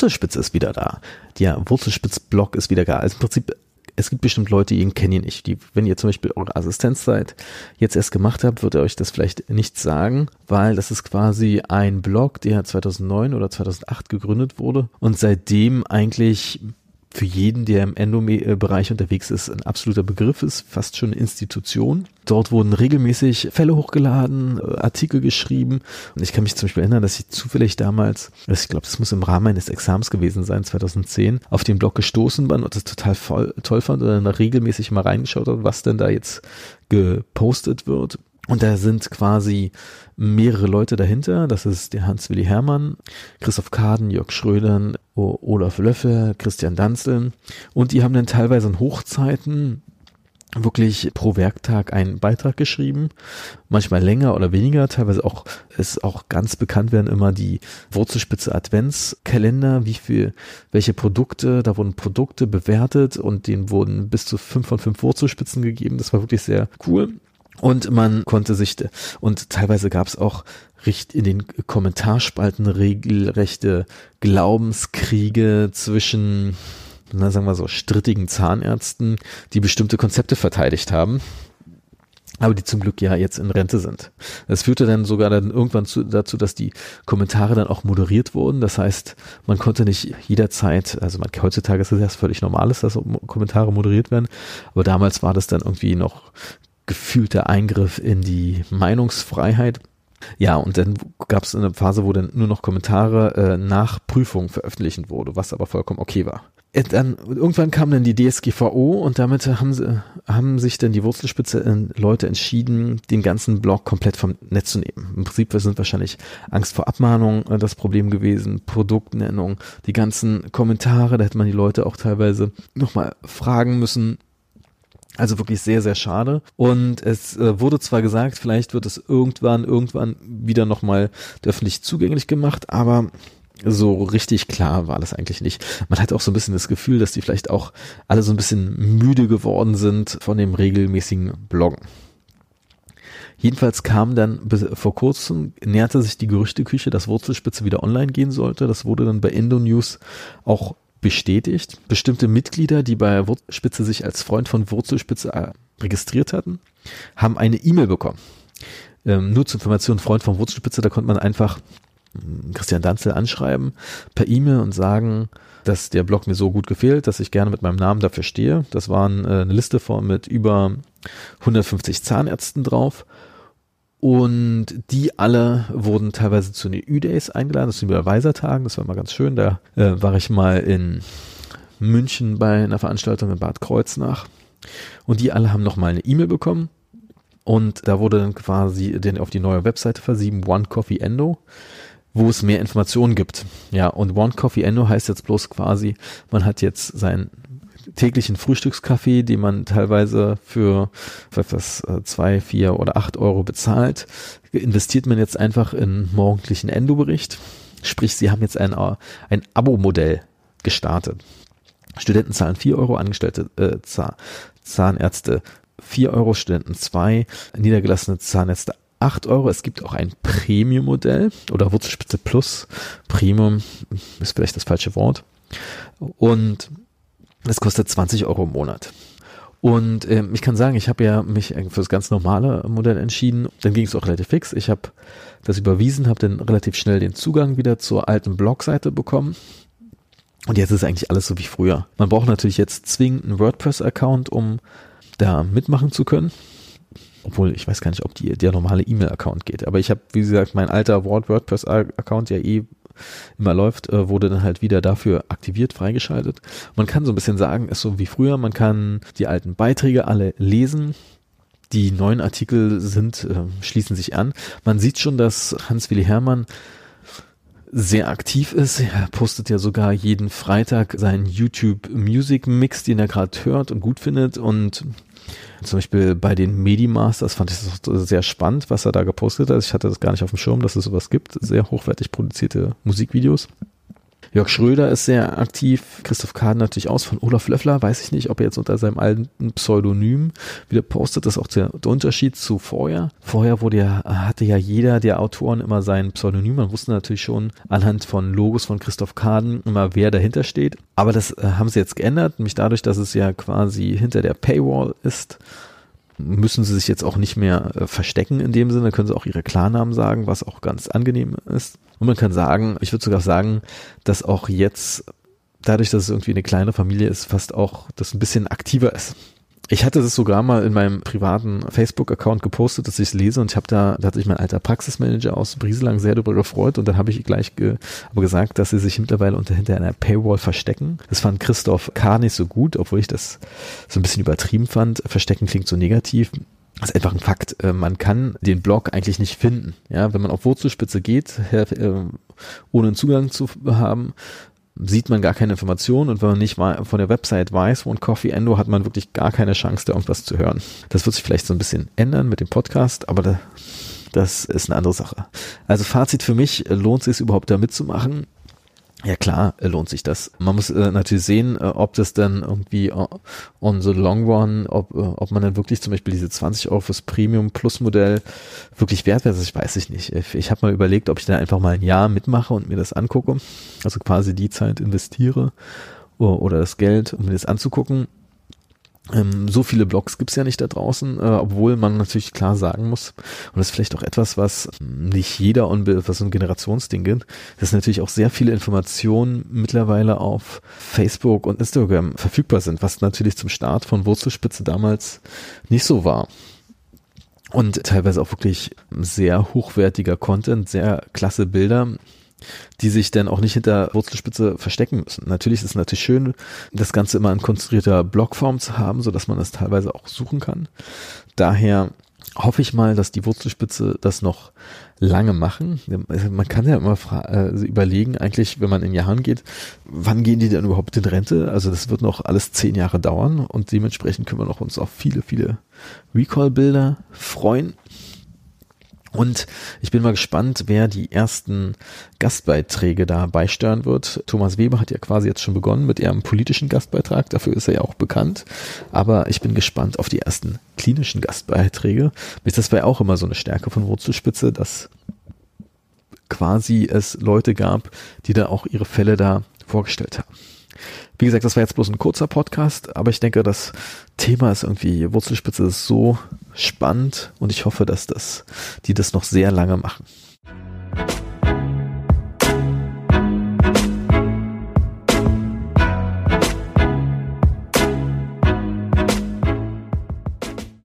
Wurzelspitz ist wieder da. Der Wurzelspitz-Blog ist wieder da. Also im Prinzip es gibt bestimmt Leute, die ihn kennen ihr nicht. Die, wenn ihr zum Beispiel eure Assistenzzeit jetzt erst gemacht habt, wird er euch das vielleicht nicht sagen, weil das ist quasi ein Blog, der 2009 oder 2008 gegründet wurde und seitdem eigentlich für jeden, der im Endobereich unterwegs ist, ein absoluter Begriff ist, fast schon eine Institution. Dort wurden regelmäßig Fälle hochgeladen, äh, Artikel geschrieben. Und ich kann mich zum Beispiel erinnern, dass ich zufällig damals, ich glaube, das muss im Rahmen meines Examens gewesen sein, 2010, auf den Blog gestoßen bin und das total voll, toll fand und dann regelmäßig mal reingeschaut habe, was denn da jetzt gepostet wird. Und da sind quasi mehrere Leute dahinter. Das ist der Hans-Willi Hermann, Christoph Kaden, Jörg Schrödern, Olaf Löffel, Christian Danzel. Und die haben dann teilweise in Hochzeiten wirklich pro Werktag einen Beitrag geschrieben, manchmal länger oder weniger, teilweise auch ist auch ganz bekannt werden immer die Wurzelspitze Adventskalender, wie viel, welche Produkte, da wurden Produkte bewertet und denen wurden bis zu fünf von fünf Wurzelspitzen gegeben. Das war wirklich sehr cool. Und man konnte sich, und teilweise gab es auch in den Kommentarspalten regelrechte Glaubenskriege zwischen, na sagen wir so, strittigen Zahnärzten, die bestimmte Konzepte verteidigt haben aber die zum Glück ja jetzt in Rente sind. Das führte dann sogar dann irgendwann zu, dazu, dass die Kommentare dann auch moderiert wurden. Das heißt, man konnte nicht jederzeit, also man, heutzutage ist es erst völlig normal, dass Kommentare moderiert werden, aber damals war das dann irgendwie noch gefühlter Eingriff in die Meinungsfreiheit. Ja, und dann gab es eine Phase, wo dann nur noch Kommentare äh, nach Prüfung veröffentlichen wurde, was aber vollkommen okay war. Äh, dann, irgendwann kam dann die DSGVO und damit haben, sie, haben sich dann die Wurzelspitze äh, Leute entschieden, den ganzen Blog komplett vom Netz zu nehmen. Im Prinzip sind wahrscheinlich Angst vor Abmahnung äh, das Problem gewesen, Produktnennung, die ganzen Kommentare, da hätte man die Leute auch teilweise nochmal fragen müssen, also wirklich sehr, sehr schade. Und es äh, wurde zwar gesagt, vielleicht wird es irgendwann, irgendwann wieder nochmal öffentlich zugänglich gemacht, aber so richtig klar war das eigentlich nicht. Man hat auch so ein bisschen das Gefühl, dass die vielleicht auch alle so ein bisschen müde geworden sind von dem regelmäßigen Bloggen. Jedenfalls kam dann vor kurzem, näherte sich die Gerüchteküche, dass Wurzelspitze wieder online gehen sollte. Das wurde dann bei Endo News auch bestätigt. Bestimmte Mitglieder, die bei Wurzelspitze sich als Freund von Wurzelspitze äh, registriert hatten, haben eine E-Mail bekommen. Ähm, nur zur Information, Freund von Wurzelspitze, da konnte man einfach hm, Christian Danzel anschreiben per E-Mail und sagen, dass der Blog mir so gut gefällt, dass ich gerne mit meinem Namen dafür stehe. Das waren äh, eine Liste von mit über 150 Zahnärzten drauf und die alle wurden teilweise zu den Ü-Days eingeladen, das sind Überweisertagen, das war mal ganz schön. Da äh, war ich mal in München bei einer Veranstaltung in Bad Kreuznach. Und die alle haben nochmal eine E-Mail bekommen. Und da wurde dann quasi den auf die neue Webseite versieben, One Coffee Endo, wo es mehr Informationen gibt. Ja, und One Coffee Endo heißt jetzt bloß quasi, man hat jetzt sein täglichen Frühstückskaffee, den man teilweise für, für etwas äh, zwei, vier oder acht Euro bezahlt, investiert man jetzt einfach in morgendlichen Endo-Bericht. Sprich, sie haben jetzt ein, äh, ein Abo-Modell gestartet. Studenten zahlen vier Euro, Angestellte äh, Zahnärzte vier Euro, Studenten zwei, niedergelassene Zahnärzte 8 Euro. Es gibt auch ein Premium-Modell oder Wurzelspitze Plus. Premium ist vielleicht das falsche Wort. Und das kostet 20 Euro im Monat. Und ähm, ich kann sagen, ich habe ja mich für das ganz normale Modell entschieden. Dann ging es auch relativ fix. Ich habe das überwiesen, habe dann relativ schnell den Zugang wieder zur alten Blogseite bekommen. Und jetzt ist eigentlich alles so wie früher. Man braucht natürlich jetzt zwingend einen WordPress-Account, um da mitmachen zu können. Obwohl, ich weiß gar nicht, ob die, der normale E-Mail-Account geht. Aber ich habe, wie gesagt, mein alter WordPress-Account ja eh immer läuft, äh, wurde dann halt wieder dafür aktiviert, freigeschaltet. Man kann so ein bisschen sagen, ist so wie früher, man kann die alten Beiträge alle lesen, die neuen Artikel sind, äh, schließen sich an. Man sieht schon, dass Hans-Willi Hermann sehr aktiv ist. Er postet ja sogar jeden Freitag seinen YouTube Music Mix, den er gerade hört und gut findet und zum Beispiel bei den Medi-Masters fand ich das sehr spannend, was er da gepostet hat. Ich hatte das gar nicht auf dem Schirm, dass es sowas gibt. Sehr hochwertig produzierte Musikvideos. Jörg Schröder ist sehr aktiv, Christoph Kaden natürlich aus, von Olaf Löffler weiß ich nicht, ob er jetzt unter seinem alten Pseudonym wieder postet, das ist auch der, Unterschied zu vorher. Vorher wurde ja, hatte ja jeder der Autoren immer sein Pseudonym, man wusste natürlich schon anhand von Logos von Christoph Kaden immer, wer dahinter steht, aber das äh, haben sie jetzt geändert, nämlich dadurch, dass es ja quasi hinter der Paywall ist, müssen sie sich jetzt auch nicht mehr äh, verstecken in dem Sinne, können sie auch ihre Klarnamen sagen, was auch ganz angenehm ist. Und man kann sagen, ich würde sogar sagen, dass auch jetzt, dadurch, dass es irgendwie eine kleine Familie ist, fast auch das ein bisschen aktiver ist. Ich hatte das sogar mal in meinem privaten Facebook-Account gepostet, dass ich es lese und ich habe da, da hat sich mein alter Praxismanager aus Brieselang sehr darüber gefreut und dann habe ich gleich ge, aber gesagt, dass sie sich mittlerweile unter hinter einer Paywall verstecken. Das fand Christoph K. nicht so gut, obwohl ich das so ein bisschen übertrieben fand. Verstecken klingt so negativ. Das ist einfach ein Fakt. Äh, man kann den Blog eigentlich nicht finden. Ja, wenn man auf Wurzelspitze geht, äh, ohne einen Zugang zu haben, sieht man gar keine Informationen und wenn man nicht mal von der Website weiß, One Coffee Endo, hat man wirklich gar keine Chance, da irgendwas zu hören. Das wird sich vielleicht so ein bisschen ändern mit dem Podcast, aber da, das ist eine andere Sache. Also Fazit für mich, lohnt es sich überhaupt da mitzumachen? Ja klar, äh, lohnt sich das. Man muss äh, natürlich sehen, äh, ob das dann irgendwie uh, on the long run, ob, äh, ob man dann wirklich zum Beispiel diese 20 Euro fürs Premium Plus Modell wirklich wert wäre. Ich weiß ich nicht. Ich, ich habe mal überlegt, ob ich da einfach mal ein Jahr mitmache und mir das angucke. Also quasi die Zeit investiere oder das Geld, um mir das anzugucken. Ähm, so viele Blogs gibt's ja nicht da draußen, äh, obwohl man natürlich klar sagen muss, und das ist vielleicht auch etwas, was nicht jeder, was so ein Generationsding gibt, dass natürlich auch sehr viele Informationen mittlerweile auf Facebook und Instagram verfügbar sind, was natürlich zum Start von Wurzelspitze damals nicht so war. Und teilweise auch wirklich sehr hochwertiger Content, sehr klasse Bilder die sich dann auch nicht hinter Wurzelspitze verstecken müssen. Natürlich ist es natürlich schön, das Ganze immer in konstruierter Blockform zu haben, so dass man das teilweise auch suchen kann. Daher hoffe ich mal, dass die Wurzelspitze das noch lange machen. Man kann ja immer äh, überlegen, eigentlich, wenn man in Jahren geht, wann gehen die denn überhaupt in Rente? Also das wird noch alles zehn Jahre dauern und dementsprechend können wir noch uns auf viele, viele Recall-Bilder freuen. Und ich bin mal gespannt, wer die ersten Gastbeiträge da beisteuern wird. Thomas Weber hat ja quasi jetzt schon begonnen mit ihrem politischen Gastbeitrag, dafür ist er ja auch bekannt. Aber ich bin gespannt auf die ersten klinischen Gastbeiträge. Das war ja auch immer so eine Stärke von Wurzelspitze, dass quasi es Leute gab, die da auch ihre Fälle da vorgestellt haben. Wie gesagt, das war jetzt bloß ein kurzer Podcast, aber ich denke, das Thema ist irgendwie, Wurzelspitze ist so spannend und ich hoffe, dass das, die das noch sehr lange machen.